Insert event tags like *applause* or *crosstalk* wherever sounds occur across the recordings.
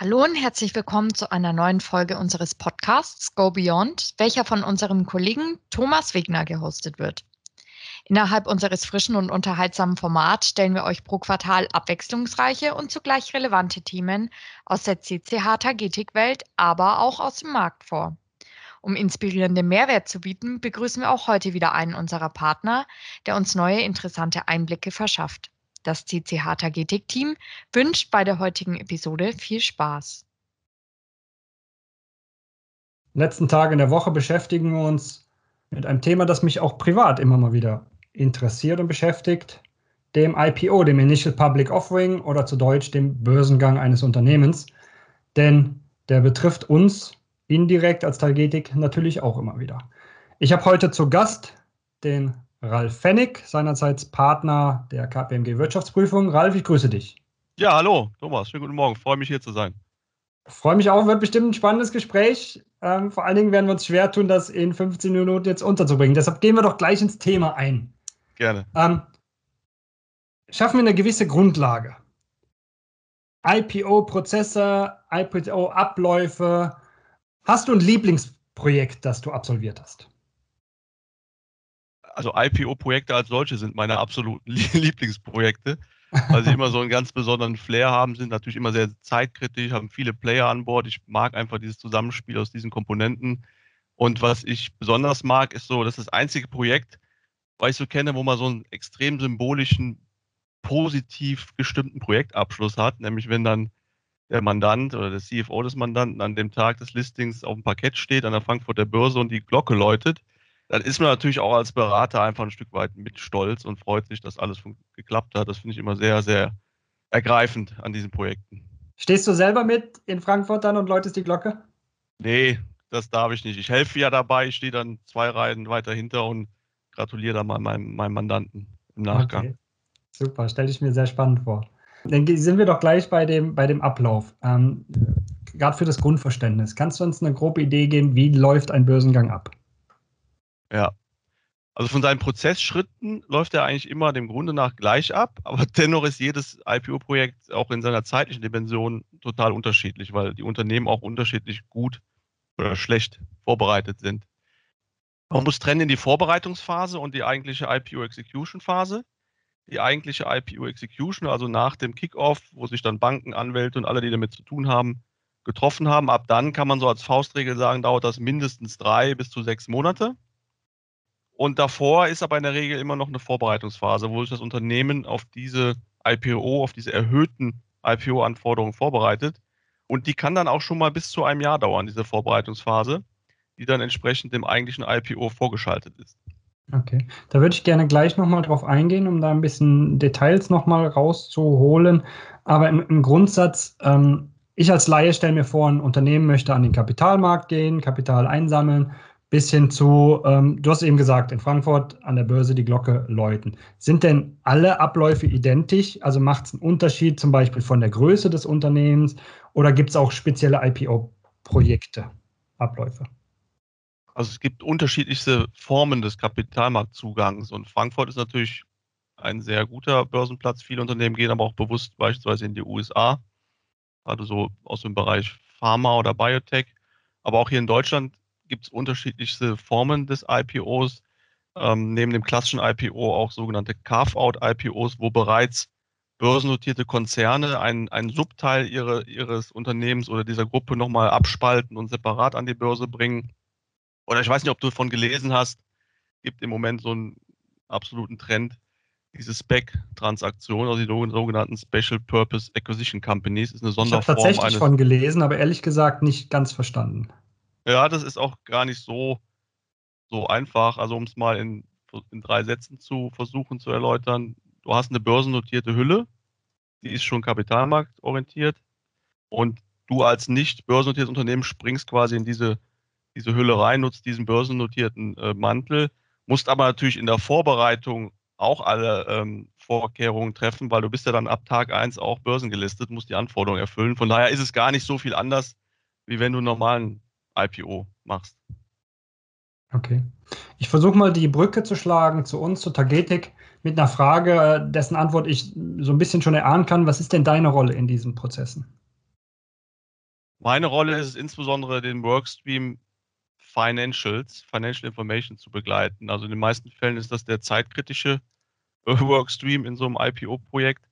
Hallo und herzlich willkommen zu einer neuen Folge unseres Podcasts Go Beyond, welcher von unserem Kollegen Thomas Wegner gehostet wird. Innerhalb unseres frischen und unterhaltsamen Formats stellen wir euch pro Quartal abwechslungsreiche und zugleich relevante Themen aus der CCH Tagetik-Welt, aber auch aus dem Markt vor. Um inspirierende Mehrwert zu bieten, begrüßen wir auch heute wieder einen unserer Partner, der uns neue interessante Einblicke verschafft. Das CCH Tagetik-Team wünscht bei der heutigen Episode viel Spaß. letzten Tagen in der Woche beschäftigen wir uns mit einem Thema, das mich auch privat immer mal wieder interessiert und beschäftigt, dem IPO, dem Initial Public Offering oder zu Deutsch dem Börsengang eines Unternehmens. Denn der betrifft uns indirekt als Tagetik natürlich auch immer wieder. Ich habe heute zu Gast den Ralf Fennig, seinerseits Partner der KPMG Wirtschaftsprüfung. Ralf, ich grüße dich. Ja, hallo, Thomas. Schönen guten Morgen. Freue mich hier zu sein. Freue mich auch, wird bestimmt ein spannendes Gespräch. Ähm, vor allen Dingen werden wir uns schwer tun, das in 15 Minuten jetzt unterzubringen. Deshalb gehen wir doch gleich ins Thema ein. Gerne. Ähm, schaffen wir eine gewisse Grundlage. IPO-Prozesse, IPO-Abläufe. Hast du ein Lieblingsprojekt, das du absolviert hast? Also IPO-Projekte als solche sind meine absoluten *laughs* Lieblingsprojekte, weil sie immer so einen ganz besonderen Flair haben, sind natürlich immer sehr zeitkritisch, haben viele Player an Bord. Ich mag einfach dieses Zusammenspiel aus diesen Komponenten. Und was ich besonders mag, ist so, das ist das einzige Projekt, was ich so kenne, wo man so einen extrem symbolischen, positiv gestimmten Projektabschluss hat, nämlich wenn dann der Mandant oder der CFO des Mandanten an dem Tag des Listings auf dem Parkett steht an der Frankfurter Börse und die Glocke läutet dann ist man natürlich auch als Berater einfach ein Stück weit mit stolz und freut sich, dass alles geklappt hat. Das finde ich immer sehr, sehr ergreifend an diesen Projekten. Stehst du selber mit in Frankfurt dann und läutest die Glocke? Nee, das darf ich nicht. Ich helfe ja dabei, ich stehe dann zwei Reihen weiter hinter und gratuliere dann mal meinem, meinem Mandanten im Nachgang. Okay. Super, stelle ich mir sehr spannend vor. Dann sind wir doch gleich bei dem, bei dem Ablauf. Ähm, Gerade für das Grundverständnis. Kannst du uns eine grobe Idee geben, wie läuft ein Börsengang ab? Ja. Also von seinen Prozessschritten läuft er eigentlich immer dem Grunde nach gleich ab, *laughs* aber dennoch ist jedes IPO-Projekt auch in seiner zeitlichen Dimension total unterschiedlich, weil die Unternehmen auch unterschiedlich gut oder schlecht vorbereitet sind. Man muss trennen in die Vorbereitungsphase und die eigentliche IPO-Execution-Phase. Die eigentliche IPO-Execution, also nach dem Kickoff, wo sich dann Banken, Anwälte und alle, die damit zu tun haben, getroffen haben. Ab dann kann man so als Faustregel sagen, dauert das mindestens drei bis zu sechs Monate. Und davor ist aber in der Regel immer noch eine Vorbereitungsphase, wo sich das Unternehmen auf diese IPO, auf diese erhöhten IPO-Anforderungen vorbereitet. Und die kann dann auch schon mal bis zu einem Jahr dauern, diese Vorbereitungsphase, die dann entsprechend dem eigentlichen IPO vorgeschaltet ist. Okay, da würde ich gerne gleich nochmal drauf eingehen, um da ein bisschen Details nochmal rauszuholen. Aber im, im Grundsatz, ähm, ich als Laie stelle mir vor, ein Unternehmen möchte an den Kapitalmarkt gehen, Kapital einsammeln bis hin zu, ähm, du hast eben gesagt, in Frankfurt an der Börse die Glocke läuten. Sind denn alle Abläufe identisch? Also macht es einen Unterschied zum Beispiel von der Größe des Unternehmens oder gibt es auch spezielle IPO-Projekte, Abläufe? Also es gibt unterschiedlichste Formen des Kapitalmarktzugangs und Frankfurt ist natürlich ein sehr guter Börsenplatz. Viele Unternehmen gehen aber auch bewusst beispielsweise in die USA, gerade so aus dem Bereich Pharma oder Biotech. Aber auch hier in Deutschland gibt es unterschiedlichste Formen des IPOs. Ähm, neben dem klassischen IPO auch sogenannte Carve-out-IPOs, wo bereits börsennotierte Konzerne einen, einen Subteil ihre, ihres Unternehmens oder dieser Gruppe nochmal abspalten und separat an die Börse bringen. Oder ich weiß nicht, ob du davon gelesen hast, gibt im Moment so einen absoluten Trend, diese SPEC-Transaktion, also die sogenannten Special Purpose Acquisition Companies, ist eine Sonderform. Ich habe tatsächlich eines, von gelesen, aber ehrlich gesagt nicht ganz verstanden. Ja, das ist auch gar nicht so, so einfach. Also um es mal in, in drei Sätzen zu versuchen zu erläutern. Du hast eine börsennotierte Hülle, die ist schon kapitalmarktorientiert und du als nicht börsennotiertes Unternehmen springst quasi in diese, diese Hülle rein, nutzt diesen börsennotierten äh, Mantel, musst aber natürlich in der Vorbereitung auch alle ähm, Vorkehrungen treffen, weil du bist ja dann ab Tag 1 auch börsengelistet, musst die Anforderungen erfüllen. Von daher ist es gar nicht so viel anders, wie wenn du einen normalen IPO machst. Okay. Ich versuche mal die Brücke zu schlagen zu uns, zu Tagetik, mit einer Frage, dessen Antwort ich so ein bisschen schon erahnen kann. Was ist denn deine Rolle in diesen Prozessen? Meine Rolle ist es insbesondere, den Workstream Financials, Financial Information zu begleiten. Also in den meisten Fällen ist das der zeitkritische *laughs* Workstream in so einem IPO-Projekt,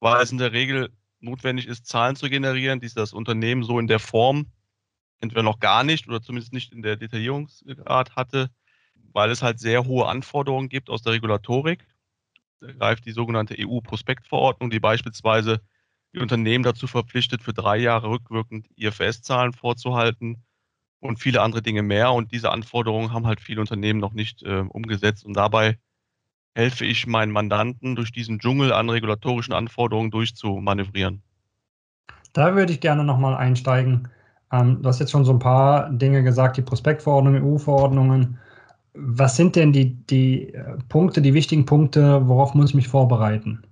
weil es in der Regel notwendig ist, Zahlen zu generieren, die das Unternehmen so in der Form entweder noch gar nicht oder zumindest nicht in der Detaillierungsgrad hatte, weil es halt sehr hohe Anforderungen gibt aus der Regulatorik. Da greift die sogenannte EU-Prospektverordnung, die beispielsweise die Unternehmen dazu verpflichtet, für drei Jahre rückwirkend IFS-Zahlen vorzuhalten und viele andere Dinge mehr. Und diese Anforderungen haben halt viele Unternehmen noch nicht äh, umgesetzt. Und dabei helfe ich meinen Mandanten, durch diesen Dschungel an regulatorischen Anforderungen durchzumanövrieren. Da würde ich gerne nochmal einsteigen. Ähm, du hast jetzt schon so ein paar Dinge gesagt, die Prospektverordnung, EU-Verordnungen. Was sind denn die, die äh, Punkte, die wichtigen Punkte, worauf muss ich mich vorbereiten?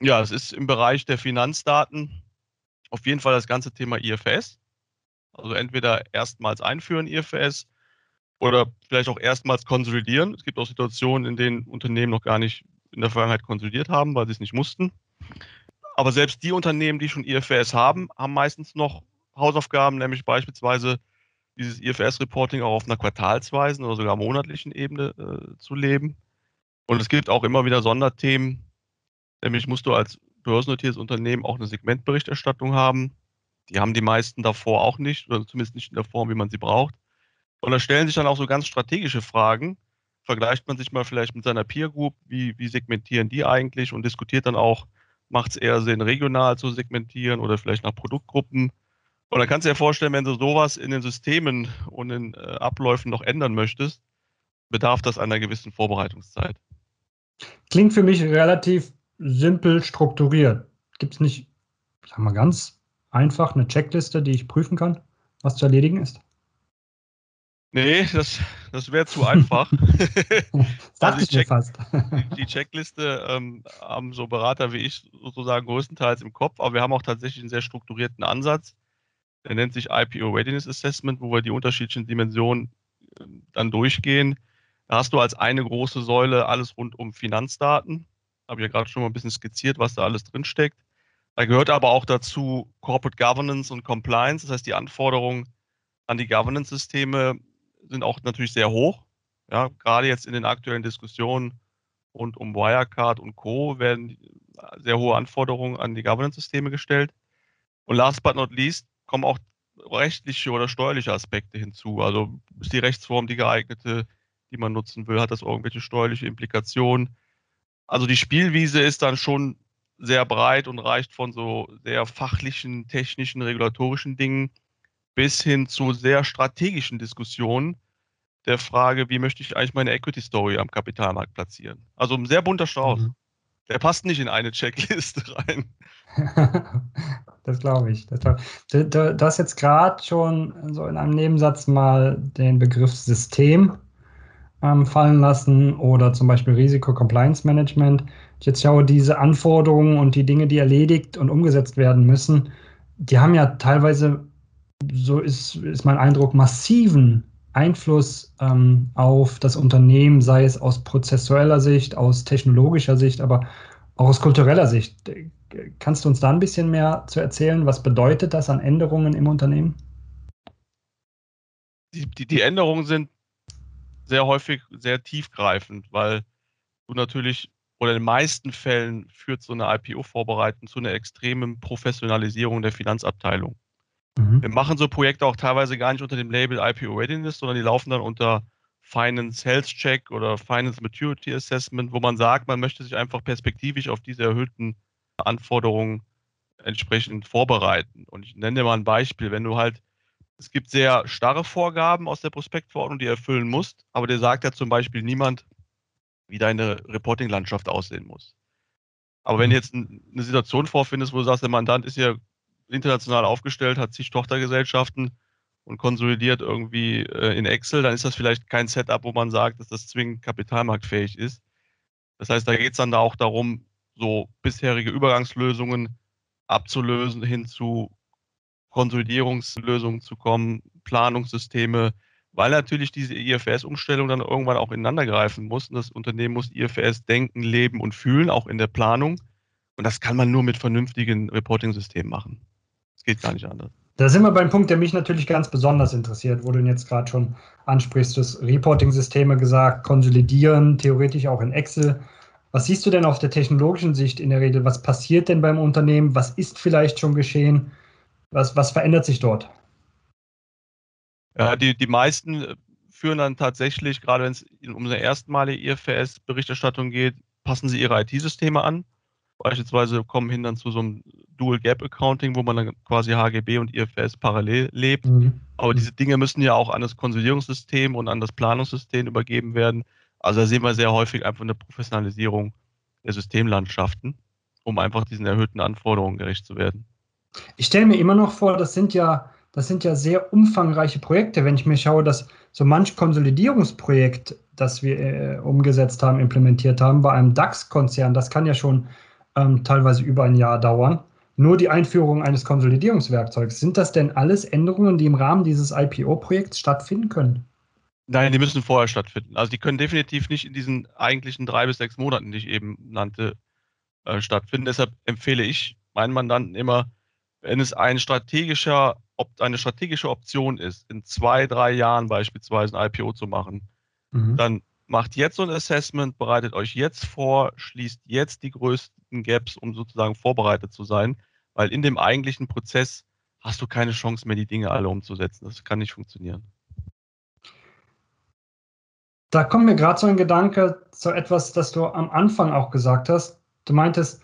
Ja, es ist im Bereich der Finanzdaten auf jeden Fall das ganze Thema IFS. Also entweder erstmals einführen IFS oder vielleicht auch erstmals konsolidieren. Es gibt auch Situationen, in denen Unternehmen noch gar nicht in der Vergangenheit konsolidiert haben, weil sie es nicht mussten. Aber selbst die Unternehmen, die schon IFRS haben, haben meistens noch Hausaufgaben, nämlich beispielsweise dieses IFRS-Reporting auch auf einer quartalsweisen oder sogar monatlichen Ebene äh, zu leben. Und es gibt auch immer wieder Sonderthemen, nämlich musst du als börsennotiertes Unternehmen auch eine Segmentberichterstattung haben. Die haben die meisten davor auch nicht, oder zumindest nicht in der Form, wie man sie braucht. Und da stellen sich dann auch so ganz strategische Fragen. Vergleicht man sich mal vielleicht mit seiner Peer Group, wie, wie segmentieren die eigentlich und diskutiert dann auch, macht es eher Sinn, regional zu segmentieren oder vielleicht nach Produktgruppen. Und dann kannst du dir vorstellen, wenn du sowas in den Systemen und in äh, Abläufen noch ändern möchtest, bedarf das einer gewissen Vorbereitungszeit. Klingt für mich relativ simpel strukturiert. Gibt es nicht, sagen wir ganz einfach, eine Checkliste, die ich prüfen kann, was zu erledigen ist? Nee, das, das wäre zu einfach. das *laughs* dachte also ich mir fast. Die, die Checkliste ähm, haben so Berater wie ich sozusagen größtenteils im Kopf, aber wir haben auch tatsächlich einen sehr strukturierten Ansatz. Der nennt sich IPO Readiness Assessment, wo wir die unterschiedlichen Dimensionen äh, dann durchgehen. Da hast du als eine große Säule alles rund um Finanzdaten. Habe ich ja gerade schon mal ein bisschen skizziert, was da alles drinsteckt. Da gehört aber auch dazu Corporate Governance und Compliance, das heißt die Anforderungen an die Governance-Systeme sind auch natürlich sehr hoch. Ja, gerade jetzt in den aktuellen Diskussionen rund um Wirecard und Co. werden sehr hohe Anforderungen an die Governance-Systeme gestellt. Und last but not least kommen auch rechtliche oder steuerliche Aspekte hinzu. Also ist die Rechtsform die geeignete, die man nutzen will? Hat das irgendwelche steuerliche Implikationen? Also die Spielwiese ist dann schon sehr breit und reicht von so sehr fachlichen, technischen, regulatorischen Dingen bis hin zu sehr strategischen Diskussionen der Frage, wie möchte ich eigentlich meine Equity Story am Kapitalmarkt platzieren. Also ein sehr bunter Strauß. Mhm. Der passt nicht in eine Checkliste *laughs* rein. *laughs* das glaube ich. Das glaub Du, du, du, hast jetzt gerade schon so in einem Nebensatz mal den Begriff System ähm, fallen lassen oder zum Beispiel Risiko-Compliance-Management. Ich jetzt schaue, diese Anforderungen und die Dinge, die erledigt und umgesetzt werden müssen, die haben ja teilweise so ist, ist mein Eindruck, massiven Einfluss ähm, auf das Unternehmen, sei es aus prozessueller Sicht, aus technologischer Sicht, aber auch aus kultureller Sicht. Kannst du uns da ein bisschen mehr zu erzählen? Was bedeutet das an Änderungen im Unternehmen? Die, die, die Änderungen sind sehr häufig sehr tiefgreifend, weil du natürlich oder in den meisten Fällen führt so eine IPO-Vorbereitung zu einer extremen Professionalisierung der Finanzabteilung. Mhm. Wir machen so Projekte auch teilweise gar nicht unter dem Label IPO Readiness, sondern die laufen dann unter Finance Health Check oder Finance Maturity Assessment, wo man sagt, man möchte sich einfach perspektivisch auf diese erhöhten Anforderungen entsprechend vorbereiten. Und ich nenne dir mal ein Beispiel, wenn du halt, es gibt sehr starre Vorgaben aus der Prospektverordnung, die du erfüllen musst, aber dir sagt ja zum Beispiel niemand, wie deine Reporting-Landschaft aussehen muss. Aber wenn du jetzt eine Situation vorfindest, wo du sagst, der Mandant ist ja international aufgestellt, hat zig Tochtergesellschaften und konsolidiert irgendwie äh, in Excel, dann ist das vielleicht kein Setup, wo man sagt, dass das zwingend kapitalmarktfähig ist. Das heißt, da geht es dann da auch darum, so bisherige Übergangslösungen abzulösen, hin zu Konsolidierungslösungen zu kommen, Planungssysteme, weil natürlich diese IFRS-Umstellung dann irgendwann auch ineinander greifen muss. Und das Unternehmen muss IFRS denken, leben und fühlen, auch in der Planung. Und das kann man nur mit vernünftigen Reporting-Systemen machen. Es geht gar nicht anders. Da sind wir beim Punkt, der mich natürlich ganz besonders interessiert, wo du ihn jetzt gerade schon ansprichst. Du hast Reporting-Systeme gesagt, konsolidieren, theoretisch auch in Excel. Was siehst du denn auf der technologischen Sicht in der Regel? Was passiert denn beim Unternehmen? Was ist vielleicht schon geschehen? Was, was verändert sich dort? Ja, die, die meisten führen dann tatsächlich, gerade wenn es um eine erstmalige IFRS-Berichterstattung geht, passen sie ihre IT-Systeme an. Beispielsweise kommen hin dann zu so einem Dual Gap Accounting, wo man dann quasi HGB und IFRS parallel lebt. Mhm. Aber diese Dinge müssen ja auch an das Konsolidierungssystem und an das Planungssystem übergeben werden. Also da sehen wir sehr häufig einfach eine Professionalisierung der Systemlandschaften, um einfach diesen erhöhten Anforderungen gerecht zu werden. Ich stelle mir immer noch vor, das sind ja, das sind ja sehr umfangreiche Projekte. Wenn ich mir schaue, dass so manch Konsolidierungsprojekt, das wir äh, umgesetzt haben, implementiert haben, bei einem DAX-Konzern, das kann ja schon ähm, teilweise über ein Jahr dauern. Nur die Einführung eines Konsolidierungswerkzeugs. Sind das denn alles Änderungen, die im Rahmen dieses IPO-Projekts stattfinden können? Nein, die müssen vorher stattfinden. Also die können definitiv nicht in diesen eigentlichen drei bis sechs Monaten, die ich eben nannte, äh, stattfinden. Deshalb empfehle ich meinen Mandanten immer, wenn es ein strategischer, eine strategische Option ist, in zwei, drei Jahren beispielsweise ein IPO zu machen, mhm. dann macht jetzt so ein Assessment, bereitet euch jetzt vor, schließt jetzt die größten Gaps, um sozusagen vorbereitet zu sein, weil in dem eigentlichen Prozess hast du keine Chance mehr, die Dinge alle umzusetzen. Das kann nicht funktionieren. Da kommt mir gerade so ein Gedanke zu etwas, das du am Anfang auch gesagt hast. Du meintest,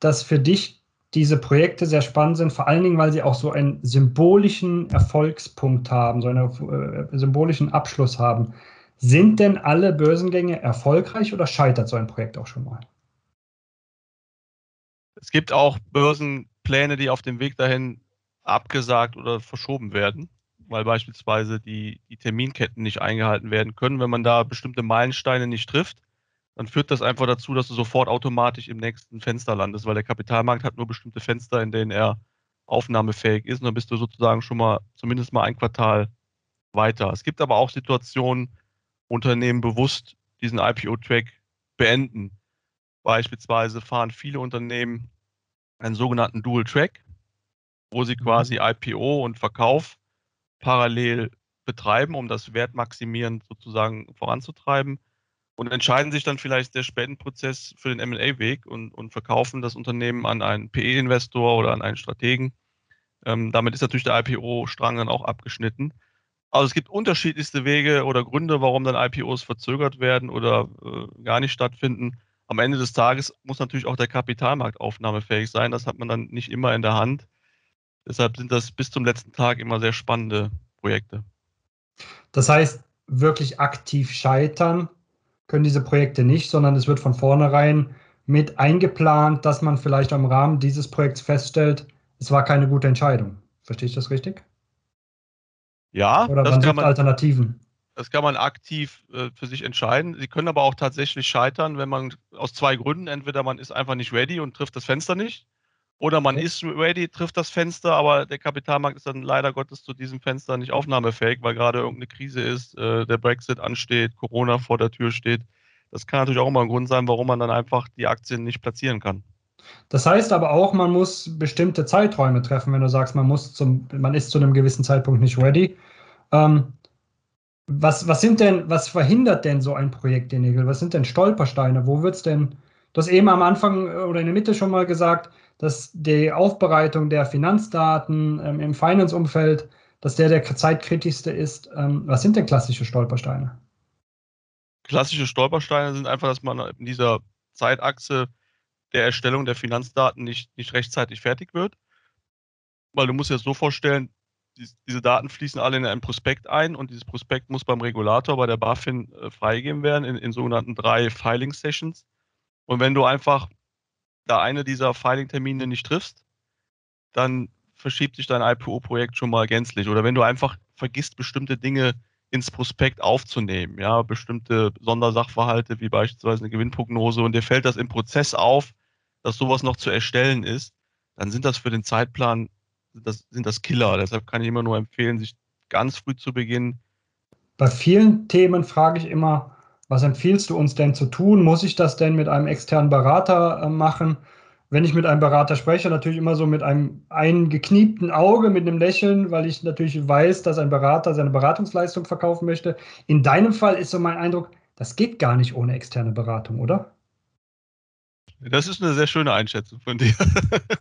dass für dich diese Projekte sehr spannend sind, vor allen Dingen, weil sie auch so einen symbolischen Erfolgspunkt haben, so einen äh, symbolischen Abschluss haben. Sind denn alle Börsengänge erfolgreich oder scheitert so ein Projekt auch schon mal? Es gibt auch Börsenpläne, die auf dem Weg dahin abgesagt oder verschoben werden, weil beispielsweise die, die Terminketten nicht eingehalten werden können. Wenn man da bestimmte Meilensteine nicht trifft, dann führt das einfach dazu, dass du sofort automatisch im nächsten Fenster landest, weil der Kapitalmarkt hat nur bestimmte Fenster, in denen er aufnahmefähig ist. Und dann bist du sozusagen schon mal zumindest mal ein Quartal weiter. Es gibt aber auch Situationen, Unternehmen bewusst diesen IPO-Track beenden. Beispielsweise fahren viele Unternehmen einen sogenannten Dual-Track, wo sie mhm. quasi IPO und Verkauf parallel betreiben, um das Wertmaximieren sozusagen voranzutreiben und entscheiden sich dann vielleicht der Spendenprozess für den MA-Weg und, und verkaufen das Unternehmen an einen PE-Investor oder an einen Strategen. Ähm, damit ist natürlich der IPO-Strang dann auch abgeschnitten. Also es gibt unterschiedlichste Wege oder Gründe, warum dann IPOs verzögert werden oder äh, gar nicht stattfinden. Am Ende des Tages muss natürlich auch der Kapitalmarkt aufnahmefähig sein. Das hat man dann nicht immer in der Hand. Deshalb sind das bis zum letzten Tag immer sehr spannende Projekte. Das heißt, wirklich aktiv scheitern können diese Projekte nicht, sondern es wird von vornherein mit eingeplant, dass man vielleicht im Rahmen dieses Projekts feststellt, es war keine gute Entscheidung. Verstehe ich das richtig? Ja, Oder man kann man, Alternativen. Das kann man aktiv äh, für sich entscheiden. Sie können aber auch tatsächlich scheitern, wenn man aus zwei Gründen, entweder man ist einfach nicht ready und trifft das Fenster nicht, oder man okay. ist ready, trifft das Fenster, aber der Kapitalmarkt ist dann leider Gottes zu diesem Fenster nicht aufnahmefähig, weil gerade irgendeine Krise ist, äh, der Brexit ansteht, Corona vor der Tür steht. Das kann natürlich auch immer ein Grund sein, warum man dann einfach die Aktien nicht platzieren kann. Das heißt aber auch, man muss bestimmte Zeiträume treffen, wenn du sagst, man muss zum, man ist zu einem gewissen Zeitpunkt nicht ready. Ähm, was, was sind denn, was verhindert denn so ein Projekt, Denigel? Was sind denn Stolpersteine? Wo wird es denn, du hast eben am Anfang oder in der Mitte schon mal gesagt, dass die Aufbereitung der Finanzdaten ähm, im Finance-Umfeld, dass der der zeitkritischste ist. Ähm, was sind denn klassische Stolpersteine? Klassische Stolpersteine sind einfach, dass man in dieser Zeitachse der Erstellung der Finanzdaten nicht, nicht rechtzeitig fertig wird. Weil du musst dir das so vorstellen, diese Daten fließen alle in ein Prospekt ein und dieses Prospekt muss beim Regulator, bei der BaFin, äh, freigegeben werden in, in sogenannten drei Filing-Sessions. Und wenn du einfach da eine dieser Filing-Termine nicht triffst, dann verschiebt sich dein IPO-Projekt schon mal gänzlich. Oder wenn du einfach vergisst, bestimmte Dinge ins Prospekt aufzunehmen, ja, bestimmte Sondersachverhalte wie beispielsweise eine Gewinnprognose und dir fällt das im Prozess auf, dass sowas noch zu erstellen ist, dann sind das für den Zeitplan, das sind das Killer. Deshalb kann ich immer nur empfehlen, sich ganz früh zu beginnen. Bei vielen Themen frage ich immer, was empfiehlst du uns denn zu tun? Muss ich das denn mit einem externen Berater äh, machen? wenn ich mit einem Berater spreche, natürlich immer so mit einem eingekniepten Auge, mit einem Lächeln, weil ich natürlich weiß, dass ein Berater seine Beratungsleistung verkaufen möchte. In deinem Fall ist so mein Eindruck, das geht gar nicht ohne externe Beratung, oder? Das ist eine sehr schöne Einschätzung von dir.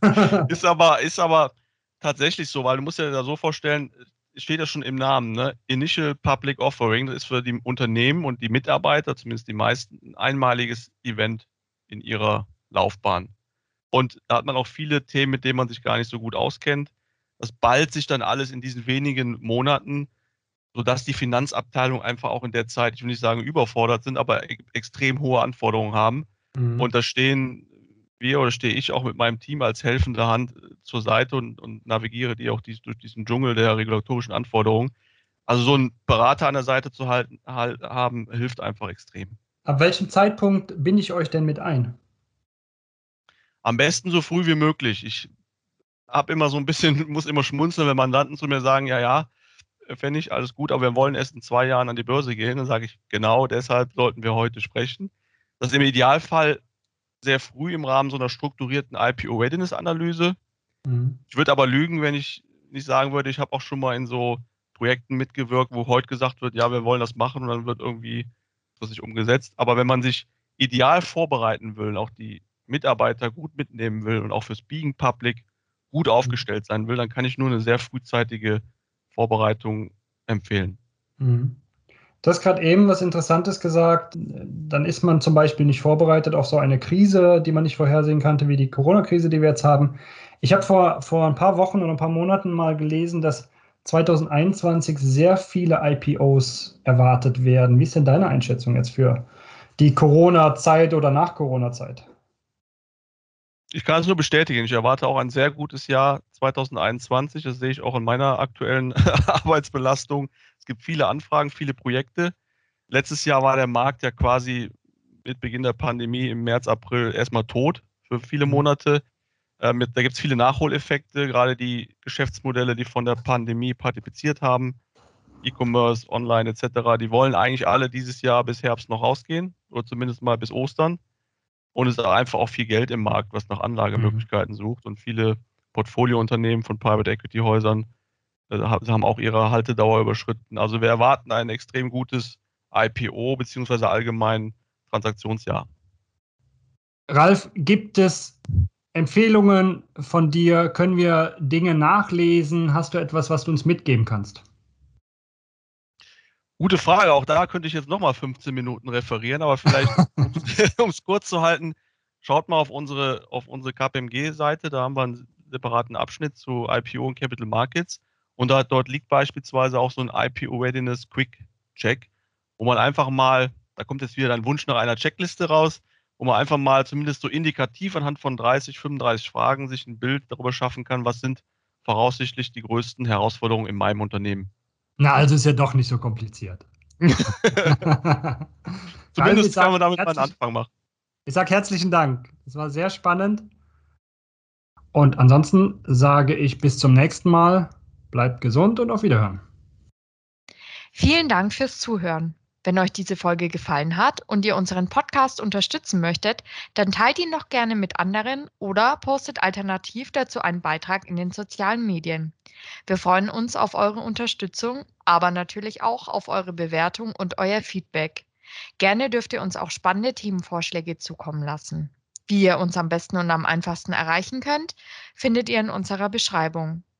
*laughs* ist, aber, ist aber tatsächlich so, weil du musst dir da so vorstellen, steht ja schon im Namen, ne? Initial Public Offering, das ist für die Unternehmen und die Mitarbeiter, zumindest die meisten, ein einmaliges Event in ihrer Laufbahn. Und da hat man auch viele Themen, mit denen man sich gar nicht so gut auskennt. Das ballt sich dann alles in diesen wenigen Monaten, sodass die Finanzabteilung einfach auch in der Zeit, ich will nicht sagen überfordert sind, aber e extrem hohe Anforderungen haben. Mhm. Und da stehen wir oder stehe ich auch mit meinem Team als helfende Hand äh, zur Seite und, und navigiere die auch dies, durch diesen Dschungel der regulatorischen Anforderungen. Also so einen Berater an der Seite zu halten, halt, haben, hilft einfach extrem. Ab welchem Zeitpunkt bin ich euch denn mit ein? Am besten so früh wie möglich. Ich habe immer so ein bisschen, *laughs* muss immer schmunzeln, wenn Mandanten zu mir sagen, ja, ja, fände ich alles gut, aber wir wollen erst in zwei Jahren an die Börse gehen. Dann sage ich, genau deshalb sollten wir heute sprechen. Das ist im Idealfall sehr früh im Rahmen so einer strukturierten IPO-Readiness-Analyse. Mhm. Ich würde aber lügen, wenn ich nicht sagen würde, ich habe auch schon mal in so Projekten mitgewirkt, wo heute gesagt wird, ja, wir wollen das machen und dann wird irgendwie das nicht umgesetzt. Aber wenn man sich ideal vorbereiten will, auch die Mitarbeiter gut mitnehmen will und auch für Speaking Public gut aufgestellt sein will, dann kann ich nur eine sehr frühzeitige Vorbereitung empfehlen. Mhm. Du hast gerade eben was Interessantes gesagt. Dann ist man zum Beispiel nicht vorbereitet auf so eine Krise, die man nicht vorhersehen kannte, wie die Corona-Krise, die wir jetzt haben. Ich habe vor, vor ein paar Wochen oder ein paar Monaten mal gelesen, dass 2021 sehr viele IPOs erwartet werden. Wie ist denn deine Einschätzung jetzt für die Corona-Zeit oder nach Corona-Zeit? Ich kann es nur bestätigen. Ich erwarte auch ein sehr gutes Jahr 2021. Das sehe ich auch in meiner aktuellen *laughs* Arbeitsbelastung. Es gibt viele Anfragen, viele Projekte. Letztes Jahr war der Markt ja quasi mit Beginn der Pandemie im März, April erstmal tot für viele mhm. Monate. Ähm, da gibt es viele Nachholeffekte, gerade die Geschäftsmodelle, die von der Pandemie partizipiert haben, E-Commerce, Online etc., die wollen eigentlich alle dieses Jahr bis Herbst noch rausgehen oder zumindest mal bis Ostern. Und es ist einfach auch viel Geld im Markt, was nach Anlagemöglichkeiten mhm. sucht. Und viele Portfoliounternehmen von Private Equity Häusern äh, haben auch ihre Haltedauer überschritten. Also wir erwarten ein extrem gutes IPO beziehungsweise allgemein Transaktionsjahr. Ralf, gibt es Empfehlungen von dir? Können wir Dinge nachlesen? Hast du etwas, was du uns mitgeben kannst? Gute Frage. Auch da könnte ich jetzt nochmal 15 Minuten referieren, aber vielleicht, *laughs* um es *laughs* kurz zu halten, schaut mal auf unsere, auf unsere KPMG-Seite. Da haben wir einen separaten Abschnitt zu IPO und Capital Markets. Und da, dort liegt beispielsweise auch so ein IPO Readiness Quick Check, wo man einfach mal, da kommt jetzt wieder dein Wunsch nach einer Checkliste raus, wo man einfach mal zumindest so indikativ anhand von 30, 35 Fragen sich ein Bild darüber schaffen kann, was sind voraussichtlich die größten Herausforderungen in meinem Unternehmen. Na, also ist ja doch nicht so kompliziert. *laughs* *laughs* Zumindest kann man damit mal einen Anfang machen. Ich sage herzlichen Dank. Das war sehr spannend. Und ansonsten sage ich bis zum nächsten Mal. Bleibt gesund und auf Wiederhören. Vielen Dank fürs Zuhören. Wenn euch diese Folge gefallen hat und ihr unseren Podcast unterstützen möchtet, dann teilt ihn doch gerne mit anderen oder postet alternativ dazu einen Beitrag in den sozialen Medien. Wir freuen uns auf eure Unterstützung, aber natürlich auch auf eure Bewertung und euer Feedback. Gerne dürft ihr uns auch spannende Themenvorschläge zukommen lassen. Wie ihr uns am besten und am einfachsten erreichen könnt, findet ihr in unserer Beschreibung.